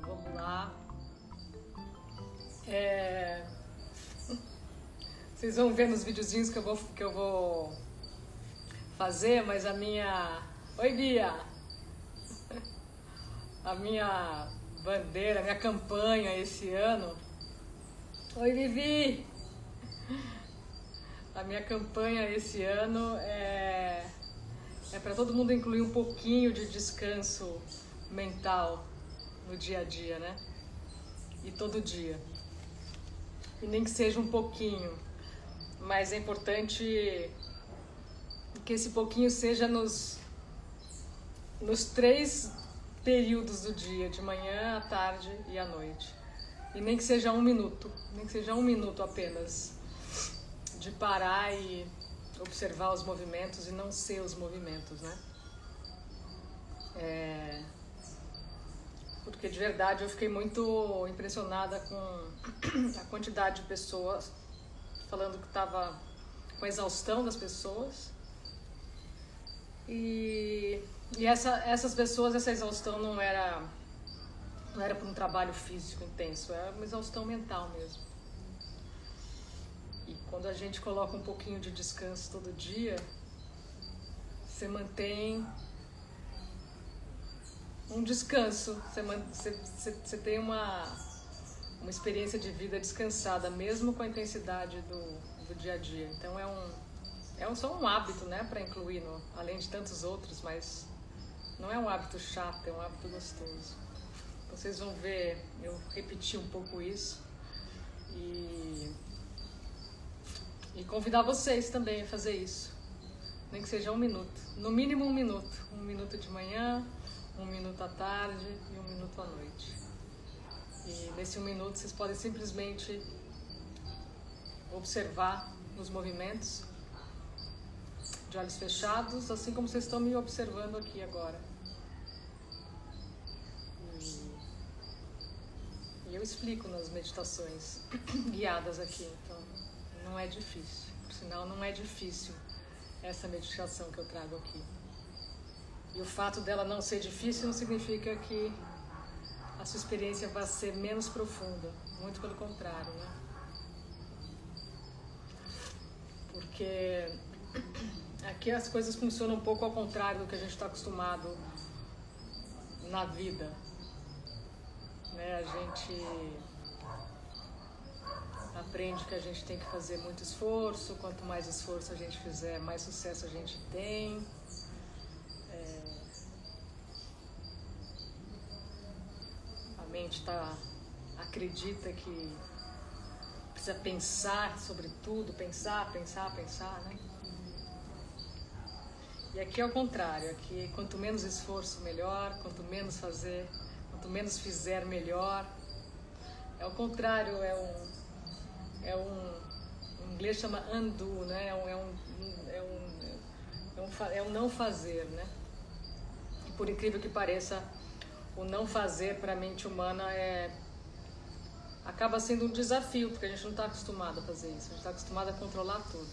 Vamos lá. É... Vocês vão ver nos videozinhos que eu vou, que eu vou fazer, mas a minha. Oi, Bia! A minha bandeira, a minha campanha esse ano. Oi, Vivi! A minha campanha esse ano é, é para todo mundo incluir um pouquinho de descanso mental no dia a dia, né? E todo dia. E nem que seja um pouquinho, mas é importante que esse pouquinho seja nos, nos três períodos do dia, de manhã, à tarde e à noite. E nem que seja um minuto, nem que seja um minuto apenas de parar e observar os movimentos e não ser os movimentos, né? É... Porque de verdade eu fiquei muito impressionada com a quantidade de pessoas falando que estava com a exaustão das pessoas. E, e essa, essas pessoas, essa exaustão não era, não era por um trabalho físico intenso, era uma exaustão mental mesmo. Quando a gente coloca um pouquinho de descanso todo dia, você mantém um descanso, você, você, você tem uma, uma experiência de vida descansada, mesmo com a intensidade do, do dia a dia. Então é um, é só um hábito, né, para incluir, no, além de tantos outros, mas não é um hábito chato, é um hábito gostoso. Vocês vão ver, eu repeti um pouco isso e, e convidar vocês também a fazer isso, nem que seja um minuto, no mínimo um minuto, um minuto de manhã, um minuto à tarde e um minuto à noite. E nesse um minuto vocês podem simplesmente observar os movimentos de olhos fechados, assim como vocês estão me observando aqui agora. E eu explico nas meditações guiadas aqui, então não é difícil. Por sinal, não é difícil essa meditação que eu trago aqui. E o fato dela não ser difícil não significa que a sua experiência vai ser menos profunda. Muito pelo contrário, né? Porque aqui as coisas funcionam um pouco ao contrário do que a gente está acostumado na vida. Né? A gente aprende que a gente tem que fazer muito esforço, quanto mais esforço a gente fizer, mais sucesso a gente tem. mente tá, acredita que precisa pensar sobre tudo, pensar, pensar, pensar, né? E aqui é o contrário, aqui quanto menos esforço melhor, quanto menos fazer, quanto menos fizer melhor. É o contrário, é um é um em inglês chama undo, né? É um é um, é um, é um, é um não fazer, né? E por incrível que pareça, o não fazer para a mente humana é acaba sendo um desafio, porque a gente não está acostumado a fazer isso, a gente está acostumado a controlar tudo.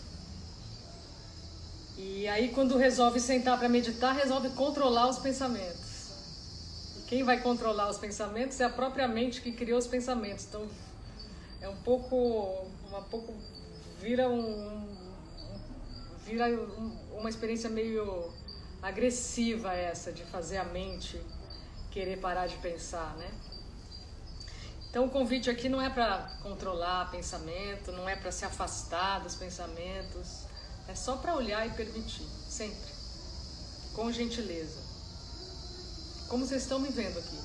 E aí, quando resolve sentar para meditar, resolve controlar os pensamentos. E quem vai controlar os pensamentos é a própria mente que criou os pensamentos. Então, é um pouco, uma pouco vira um, vira uma experiência meio agressiva essa de fazer a mente querer parar de pensar, né? Então o convite aqui não é para controlar pensamento, não é para se afastar dos pensamentos, é só para olhar e permitir, sempre, com gentileza. Como vocês estão me vendo aqui?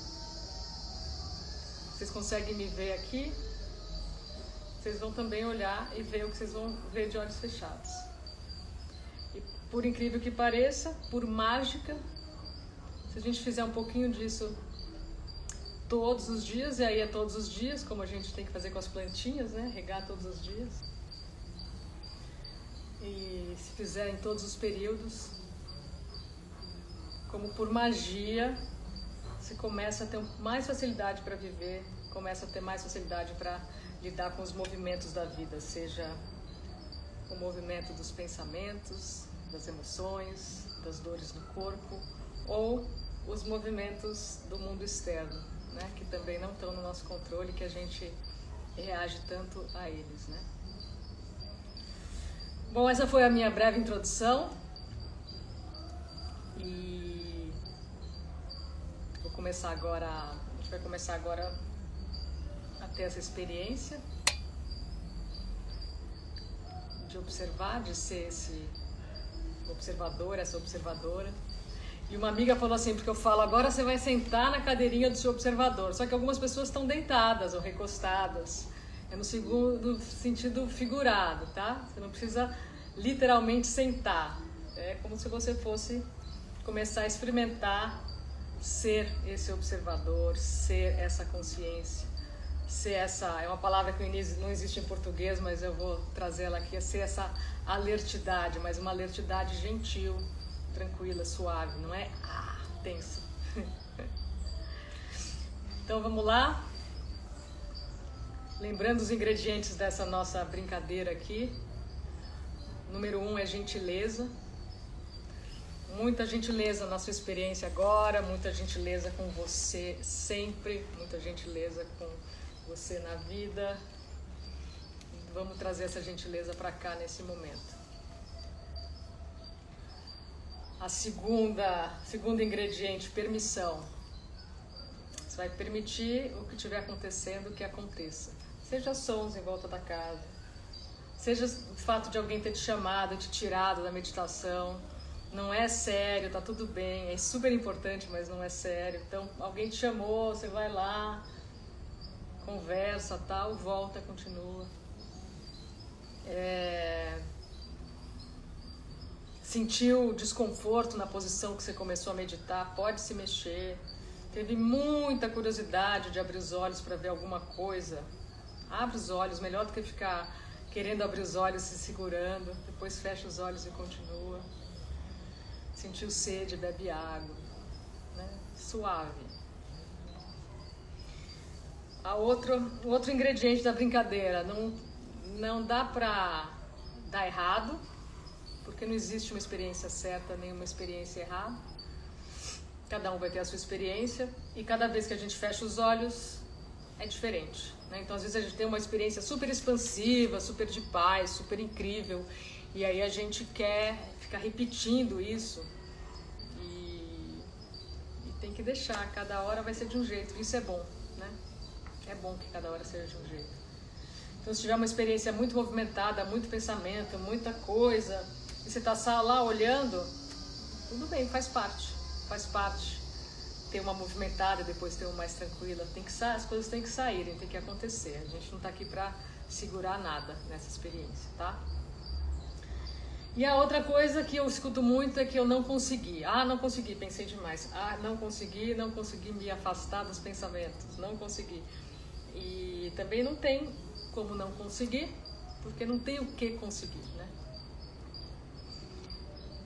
Vocês conseguem me ver aqui? Vocês vão também olhar e ver o que vocês vão ver de olhos fechados. E por incrível que pareça, por mágica, se a gente fizer um pouquinho disso todos os dias, e aí é todos os dias, como a gente tem que fazer com as plantinhas, né? Regar todos os dias. E se fizer em todos os períodos, como por magia, você começa a ter mais facilidade para viver, começa a ter mais facilidade para lidar com os movimentos da vida, seja o movimento dos pensamentos, das emoções, das dores do corpo ou os movimentos do mundo externo, né, que também não estão no nosso controle, que a gente reage tanto a eles, né? Bom, essa foi a minha breve introdução e vou começar agora, a gente vai começar agora a ter essa experiência de observar, de ser esse observador, essa observadora. E uma amiga falou assim, porque eu falo, agora você vai sentar na cadeirinha do seu observador. Só que algumas pessoas estão deitadas ou recostadas. É no segundo sentido figurado, tá? Você não precisa literalmente sentar. É como se você fosse começar a experimentar ser esse observador, ser essa consciência, ser essa. É uma palavra que não existe em português, mas eu vou trazer ela aqui: é ser essa alertidade, mas uma alertidade gentil tranquila, suave, não é ah, tensa. então vamos lá. Lembrando os ingredientes dessa nossa brincadeira aqui. Número um é gentileza. Muita gentileza na sua experiência agora, muita gentileza com você sempre, muita gentileza com você na vida. Vamos trazer essa gentileza para cá nesse momento. A segunda, segundo ingrediente, permissão. Você vai permitir o que estiver acontecendo que aconteça. Seja sons em volta da casa, seja o fato de alguém ter te chamado, te tirado da meditação. Não é sério, tá tudo bem, é super importante, mas não é sério. Então, alguém te chamou, você vai lá, conversa, tal, volta, continua. É sentiu desconforto na posição que você começou a meditar, pode se mexer. Teve muita curiosidade de abrir os olhos para ver alguma coisa. Abre os olhos, melhor do que ficar querendo abrir os olhos se segurando. Depois fecha os olhos e continua. Sentiu sede, bebe água. Né? Suave. A outro, outro ingrediente da brincadeira, não, não dá para dar errado, porque não existe uma experiência certa nem uma experiência errada. Cada um vai ter a sua experiência e cada vez que a gente fecha os olhos é diferente. Né? Então, às vezes, a gente tem uma experiência super expansiva, super de paz, super incrível, e aí a gente quer ficar repetindo isso e, e tem que deixar. Cada hora vai ser de um jeito, isso é bom. É bom que cada hora seja de um jeito. Então, se tiver uma experiência muito movimentada, muito pensamento, muita coisa, e você está lá olhando, tudo bem, faz parte, faz parte. Ter uma movimentada depois ter uma mais tranquila, tem que as coisas têm que saírem, tem que acontecer. A gente não está aqui para segurar nada nessa experiência, tá? E a outra coisa que eu escuto muito é que eu não consegui. Ah, não consegui, pensei demais. Ah, não consegui, não consegui me afastar dos pensamentos. Não consegui. E também não tem como não conseguir, porque não tem o que conseguir, né?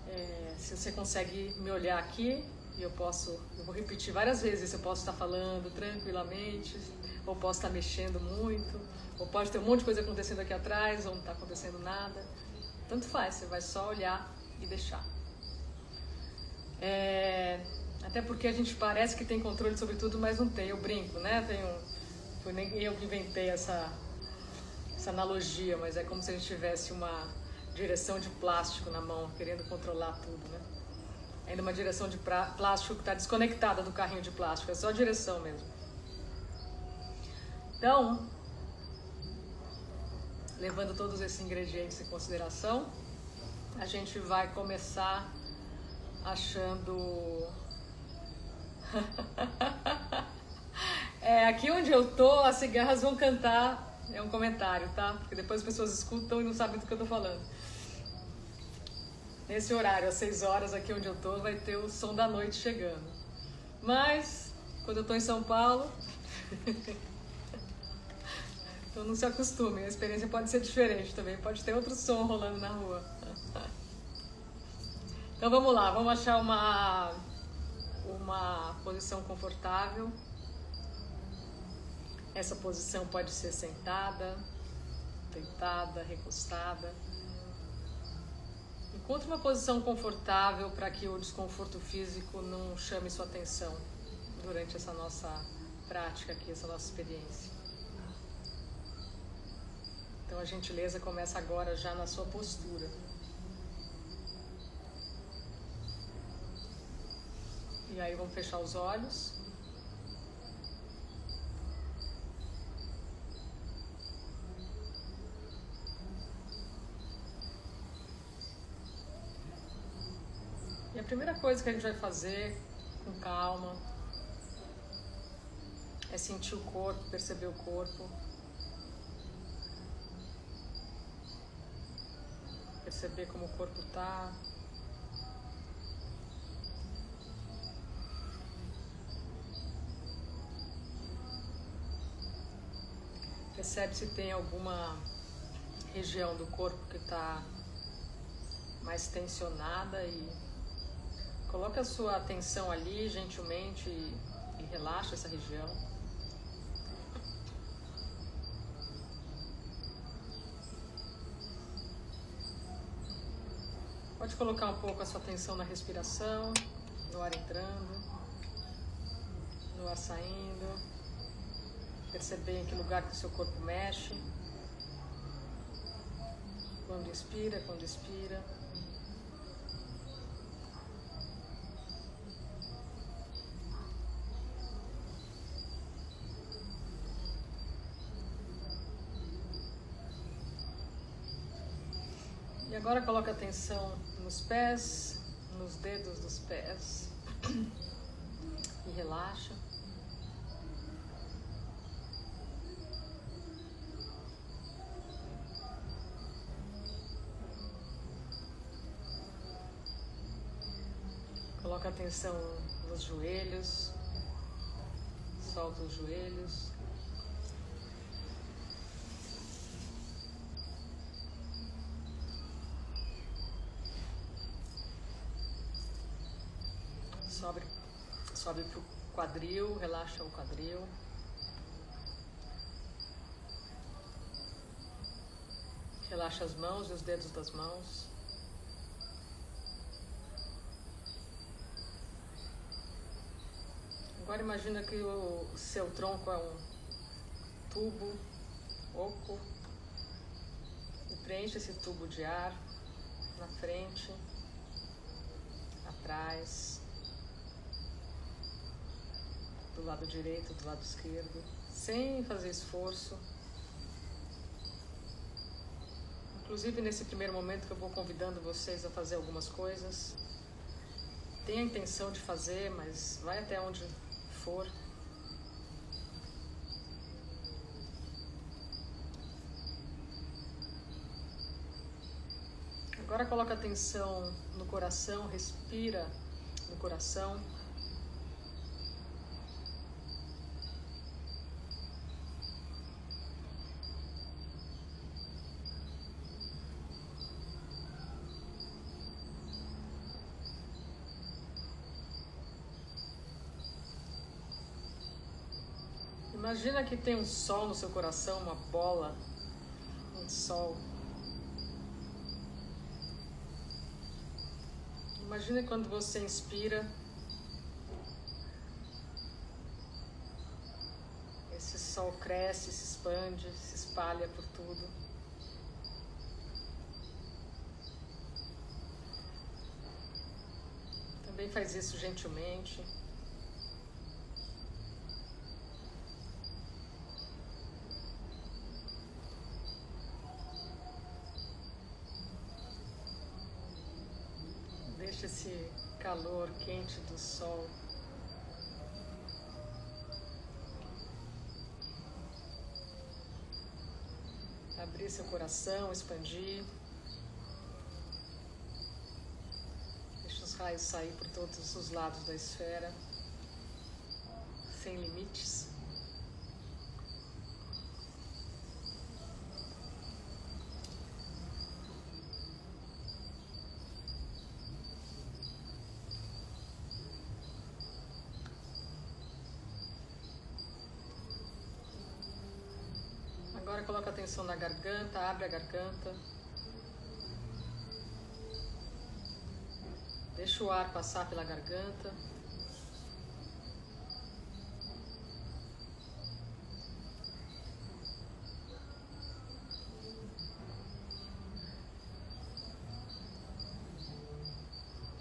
É, se você consegue me olhar aqui, e eu posso, eu vou repetir várias vezes, eu posso estar falando tranquilamente, ou posso estar mexendo muito, ou pode ter um monte de coisa acontecendo aqui atrás, ou não está acontecendo nada. Tanto faz, você vai só olhar e deixar. É, até porque a gente parece que tem controle sobre tudo, mas não tem. Eu brinco, né? Tem um, foi nem eu que inventei essa, essa analogia, mas é como se a gente tivesse uma direção de plástico na mão, querendo controlar tudo, né? Ainda uma direção de plástico que está desconectada do carrinho de plástico, é só a direção mesmo. Então, levando todos esses ingredientes em consideração, a gente vai começar achando. é, aqui onde eu tô, as cigarras vão cantar. É um comentário, tá? Porque depois as pessoas escutam e não sabem do que eu tô falando. Nesse horário, às 6 horas, aqui onde eu tô, vai ter o som da noite chegando. Mas, quando eu tô em São Paulo, então não se acostumem, a experiência pode ser diferente também, pode ter outro som rolando na rua. Então vamos lá, vamos achar uma, uma posição confortável. Essa posição pode ser sentada, deitada, recostada. Encontre uma posição confortável para que o desconforto físico não chame sua atenção durante essa nossa prática aqui, essa nossa experiência. Então a gentileza começa agora já na sua postura. E aí vamos fechar os olhos. E a primeira coisa que a gente vai fazer com calma é sentir o corpo, perceber o corpo. Perceber como o corpo está. Percebe se tem alguma região do corpo que está mais tensionada e coloque a sua atenção ali gentilmente e, e relaxa essa região. Pode colocar um pouco a sua atenção na respiração, no ar entrando, no ar saindo. Perceber em que lugar que o seu corpo mexe. Quando inspira, quando expira. E agora coloca atenção nos pés, nos dedos dos pés. E relaxa. Coloca atenção nos joelhos, solta os joelhos. Relaxa o quadril. Relaxa as mãos e os dedos das mãos. Agora imagina que o seu tronco é um tubo oco e preenche esse tubo de ar na frente, atrás, do lado direito, do lado esquerdo, sem fazer esforço. Inclusive nesse primeiro momento que eu vou convidando vocês a fazer algumas coisas, tenha a intenção de fazer, mas vai até onde for. Agora coloca atenção no coração, respira no coração. Imagina que tem um sol no seu coração, uma bola, um sol. Imagina quando você inspira, esse sol cresce, se expande, se espalha por tudo. Também faz isso gentilmente. Deixa esse calor quente do sol abrir seu coração, expandir. Deixa os raios sair por todos os lados da esfera, sem limites. Coloca atenção na garganta, abre a garganta. Deixa o ar passar pela garganta.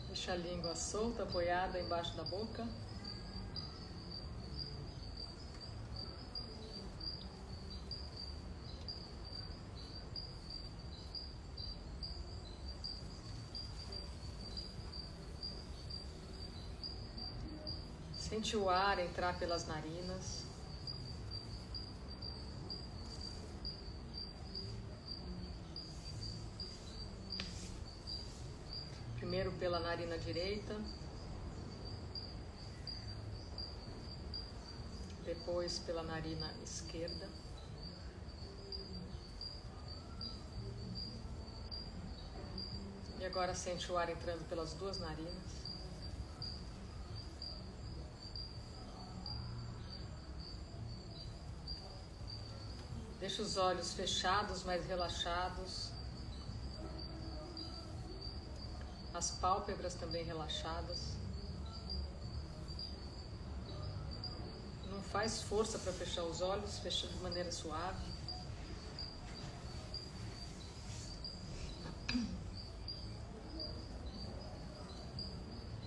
Deixa a língua solta, apoiada embaixo da boca. Sente o ar entrar pelas narinas. Primeiro pela narina direita, depois pela narina esquerda. E agora sente o ar entrando pelas duas narinas. Deixa os olhos fechados, mas relaxados. As pálpebras também relaxadas. Não faz força para fechar os olhos, fecha de maneira suave.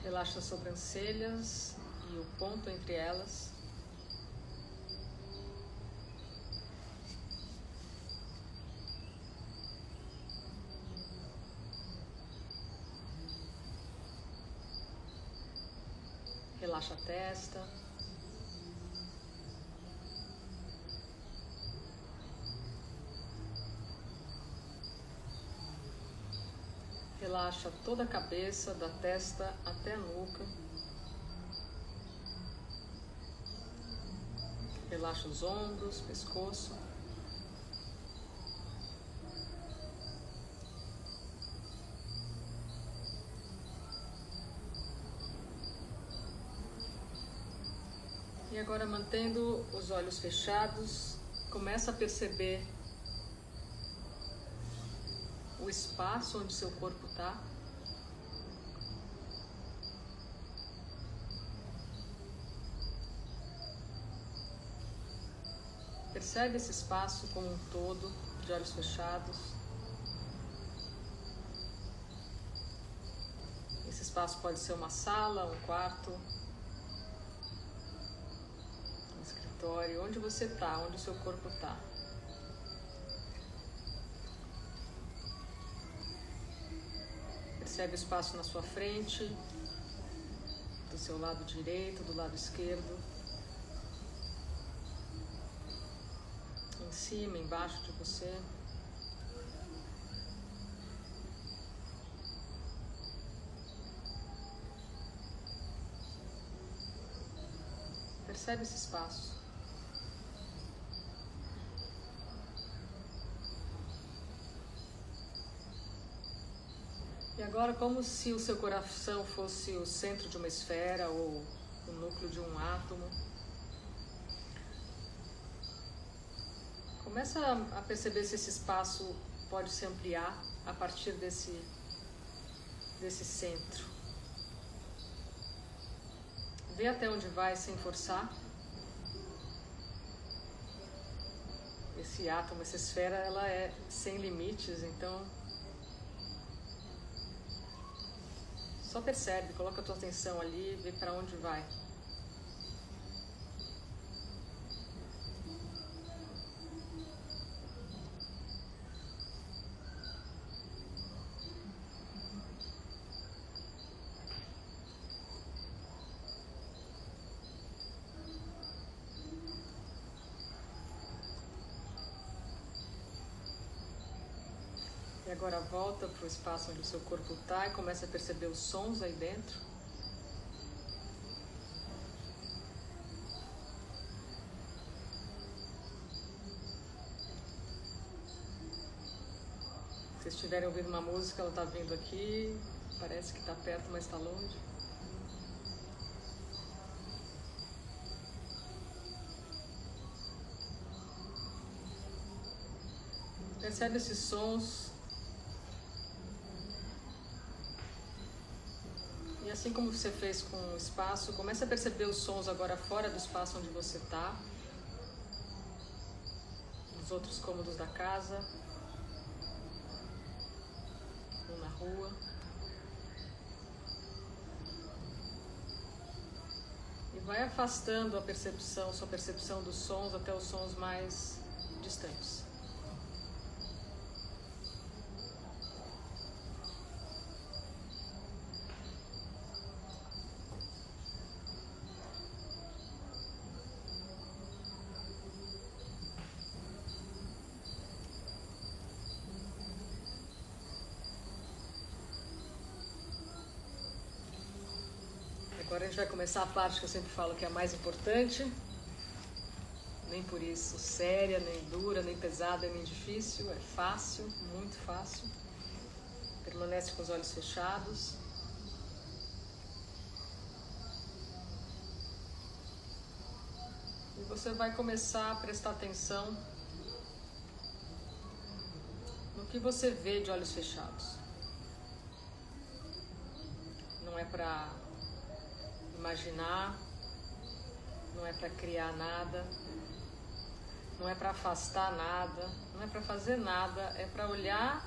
Relaxa as sobrancelhas e o ponto entre elas. A testa. Relaxa toda a cabeça, da testa até a nuca. Relaxa os ombros, pescoço. Agora, mantendo os olhos fechados, começa a perceber o espaço onde seu corpo está. Percebe esse espaço como um todo, de olhos fechados. Esse espaço pode ser uma sala, um quarto, onde você está, onde o seu corpo está. Percebe o espaço na sua frente, do seu lado direito, do lado esquerdo, em cima, embaixo de você. Percebe esse espaço. E agora, como se o seu coração fosse o centro de uma esfera ou o núcleo de um átomo, começa a perceber se esse espaço pode se ampliar a partir desse, desse centro. Vê até onde vai sem forçar. Esse átomo, essa esfera, ela é sem limites, então Só percebe, coloca a tua atenção ali, vê para onde vai. Agora volta para o espaço onde o seu corpo está e começa a perceber os sons aí dentro. Se estiverem ouvindo uma música, ela está vindo aqui, parece que está perto, mas está longe. Percebe esses sons. Assim como você fez com o espaço, comece a perceber os sons agora fora do espaço onde você está. Nos outros cômodos da casa. Ou na rua. E vai afastando a percepção, sua percepção dos sons até os sons mais distantes. Agora a gente vai começar a parte que eu sempre falo que é a mais importante. Nem por isso séria, nem dura, nem pesada, nem difícil. É fácil, muito fácil. Permanece com os olhos fechados. E você vai começar a prestar atenção no que você vê de olhos fechados. Não é para imaginar, não é para criar nada, não é para afastar nada, não é para fazer nada, é para olhar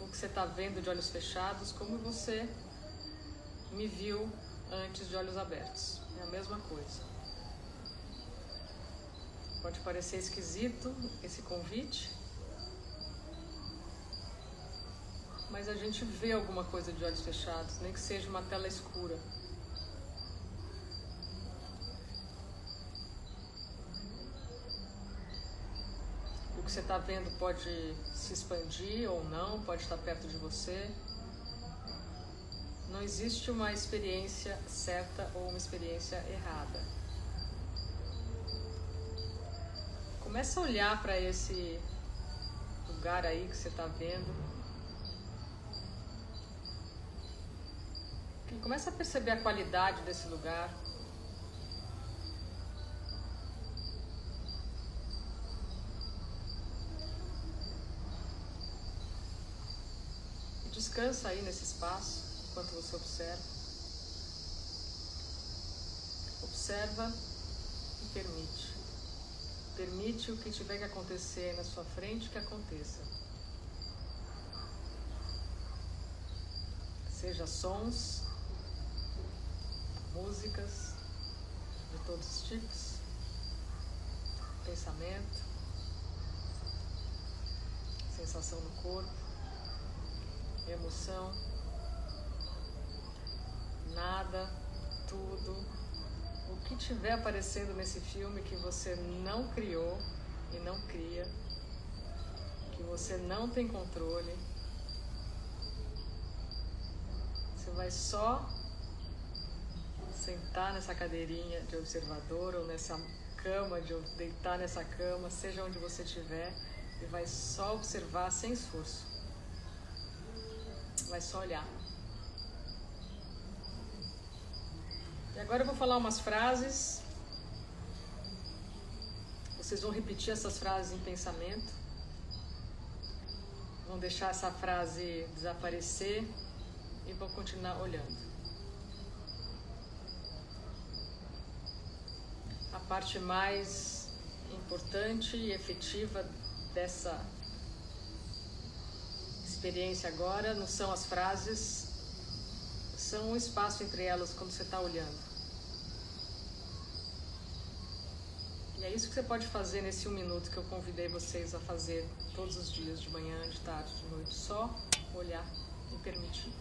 o que você está vendo de olhos fechados como você me viu antes de olhos abertos. É a mesma coisa. Pode parecer esquisito esse convite, mas a gente vê alguma coisa de olhos fechados, nem que seja uma tela escura. que você está vendo pode se expandir ou não, pode estar perto de você. Não existe uma experiência certa ou uma experiência errada. Começa a olhar para esse lugar aí que você está vendo. E começa a perceber a qualidade desse lugar. Descansa aí nesse espaço enquanto você observa. Observa e permite. Permite o que tiver que acontecer na sua frente que aconteça. Seja sons, músicas de todos os tipos, pensamento, sensação no corpo emoção, nada, tudo, o que tiver aparecendo nesse filme que você não criou e não cria, que você não tem controle, você vai só sentar nessa cadeirinha de observador ou nessa cama, de deitar nessa cama, seja onde você estiver, e vai só observar sem esforço vai só olhar. E agora eu vou falar umas frases. Vocês vão repetir essas frases em pensamento. Vão deixar essa frase desaparecer e vão continuar olhando. A parte mais importante e efetiva dessa experiência agora não são as frases, são o espaço entre elas quando você está olhando. E é isso que você pode fazer nesse um minuto que eu convidei vocês a fazer todos os dias, de manhã, de tarde, de noite. Só olhar e permitir.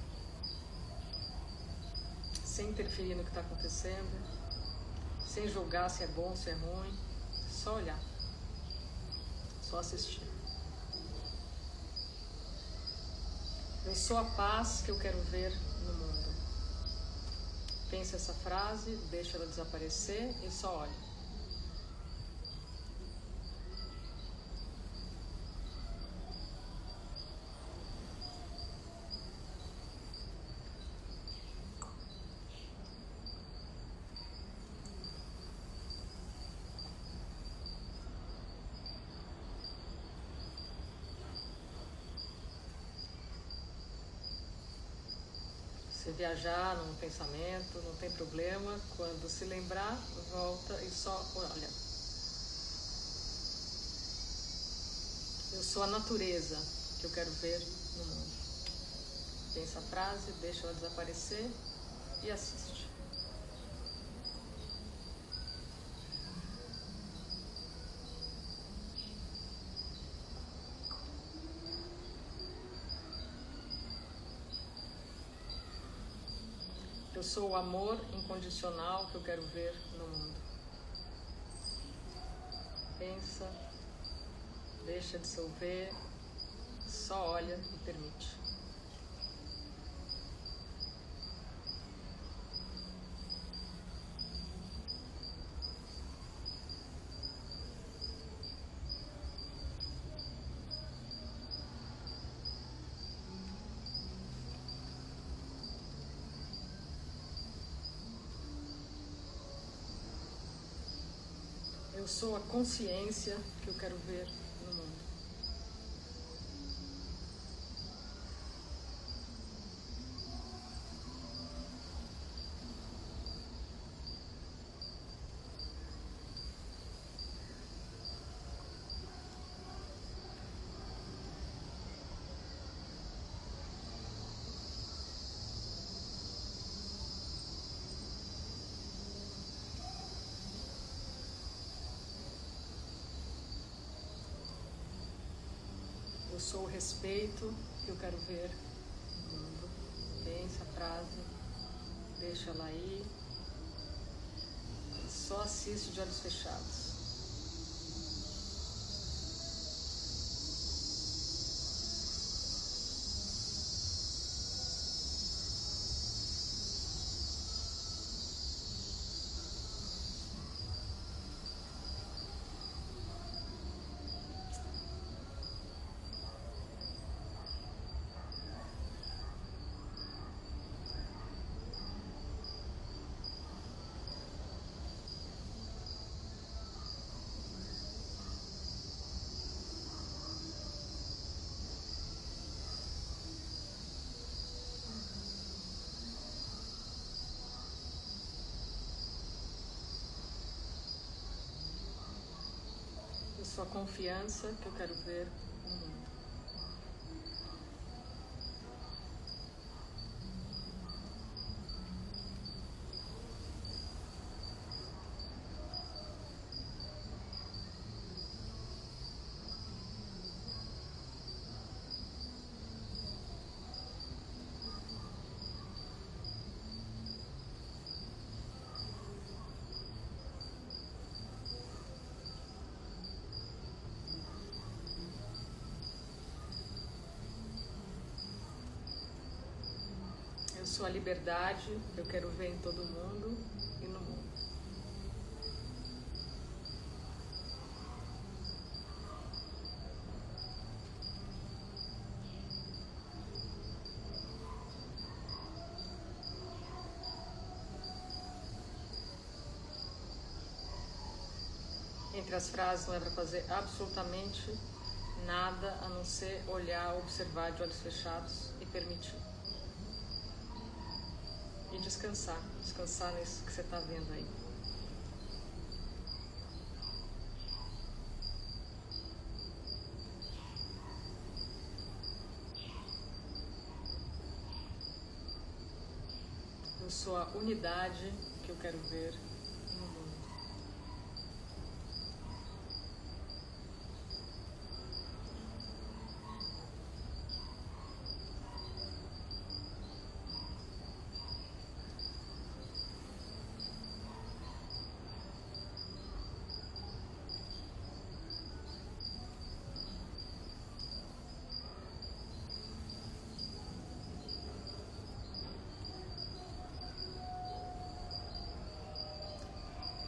Sem interferir no que está acontecendo, sem julgar se é bom, se é ruim. Só olhar. Só assistir. Eu sou a paz que eu quero ver no mundo. Pense essa frase, deixa ela desaparecer e só olhe. Viajar num pensamento, não tem problema. Quando se lembrar, volta e só olha. Eu sou a natureza que eu quero ver no mundo. Pensa a frase, deixa ela desaparecer e assiste. Eu sou o amor incondicional que eu quero ver no mundo. Pensa, deixa dissolver, só olha e permite. Eu sou a consciência que eu quero ver no mundo. Eu sou o respeito que eu quero ver no mundo. Pensa a frase, deixa ela aí. Só assiste de olhos fechados. Sua confiança que eu quero ver no mundo. Sua liberdade, eu quero ver em todo mundo e no mundo. Entre as frases não é para fazer absolutamente nada a não ser olhar, observar de olhos fechados e permitir e descansar, descansar nisso que você está vendo aí. Eu sou a unidade que eu quero ver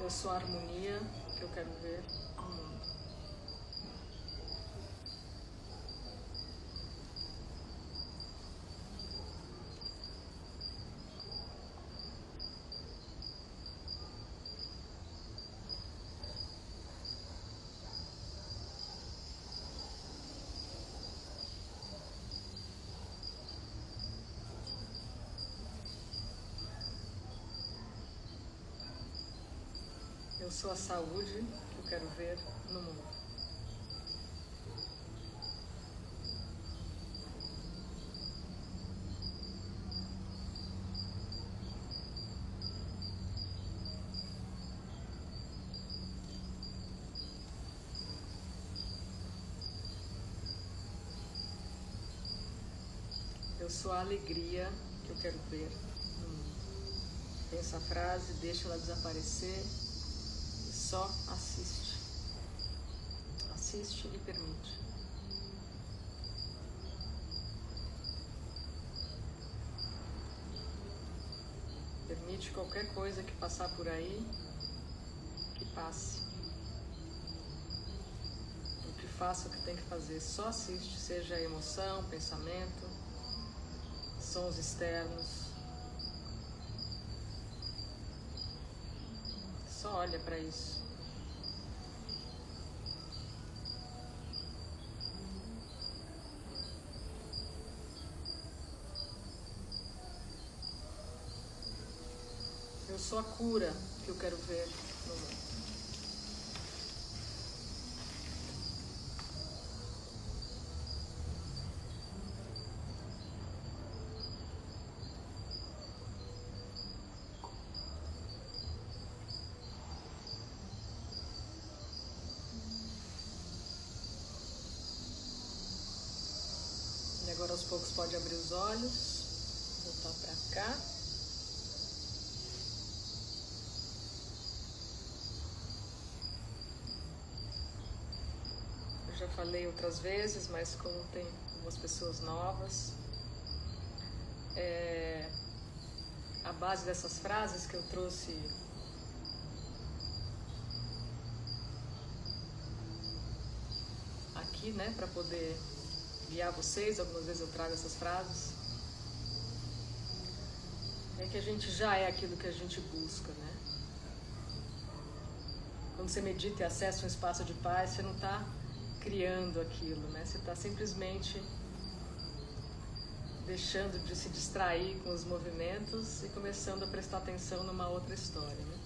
A harmonia que eu quero ver Eu sou a saúde que eu quero ver no mundo. Eu sou a alegria que eu quero ver no mundo. Pensa a frase, deixa ela desaparecer só assiste. Assiste e permite. Permite qualquer coisa que passar por aí que passe. O que faça o que tem que fazer, só assiste, seja emoção, pensamento, sons externos. Só olha para isso. Sou a cura que eu quero ver no mundo. Agora aos poucos pode abrir os olhos, voltar para cá. Falei outras vezes, mas como tem algumas pessoas novas, é, a base dessas frases que eu trouxe aqui, né, para poder guiar vocês, algumas vezes eu trago essas frases, é que a gente já é aquilo que a gente busca, né? Quando você medita e acessa um espaço de paz, você não está criando aquilo, né? Você está simplesmente deixando de se distrair com os movimentos e começando a prestar atenção numa outra história, né?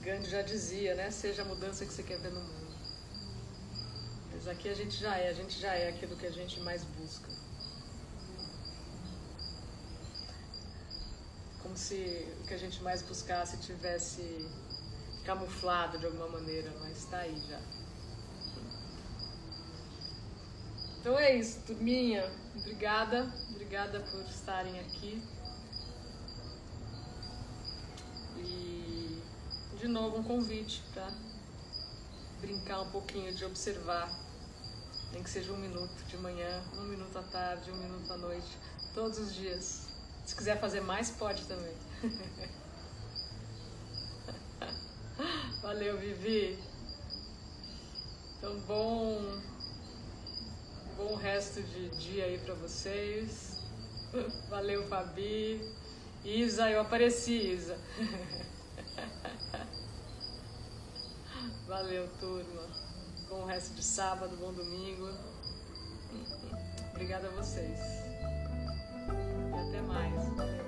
Gandhi já dizia, né? Seja a mudança que você quer ver no mundo. Mas aqui a gente já é, a gente já é aquilo que a gente mais busca. Como se o que a gente mais buscasse tivesse camuflado de alguma maneira, mas está aí já. Então é isso, turminha. Obrigada, obrigada por estarem aqui. de novo um convite para brincar um pouquinho, de observar, nem que seja um minuto de manhã, um minuto à tarde, um minuto à noite, todos os dias. Se quiser fazer mais, pode também. Valeu, Vivi. Então, bom, bom resto de dia aí para vocês. Valeu, Fabi. Isa, eu apareci, Isa. Valeu, turma. Bom resto de sábado, bom domingo. Obrigada a vocês. Até mais.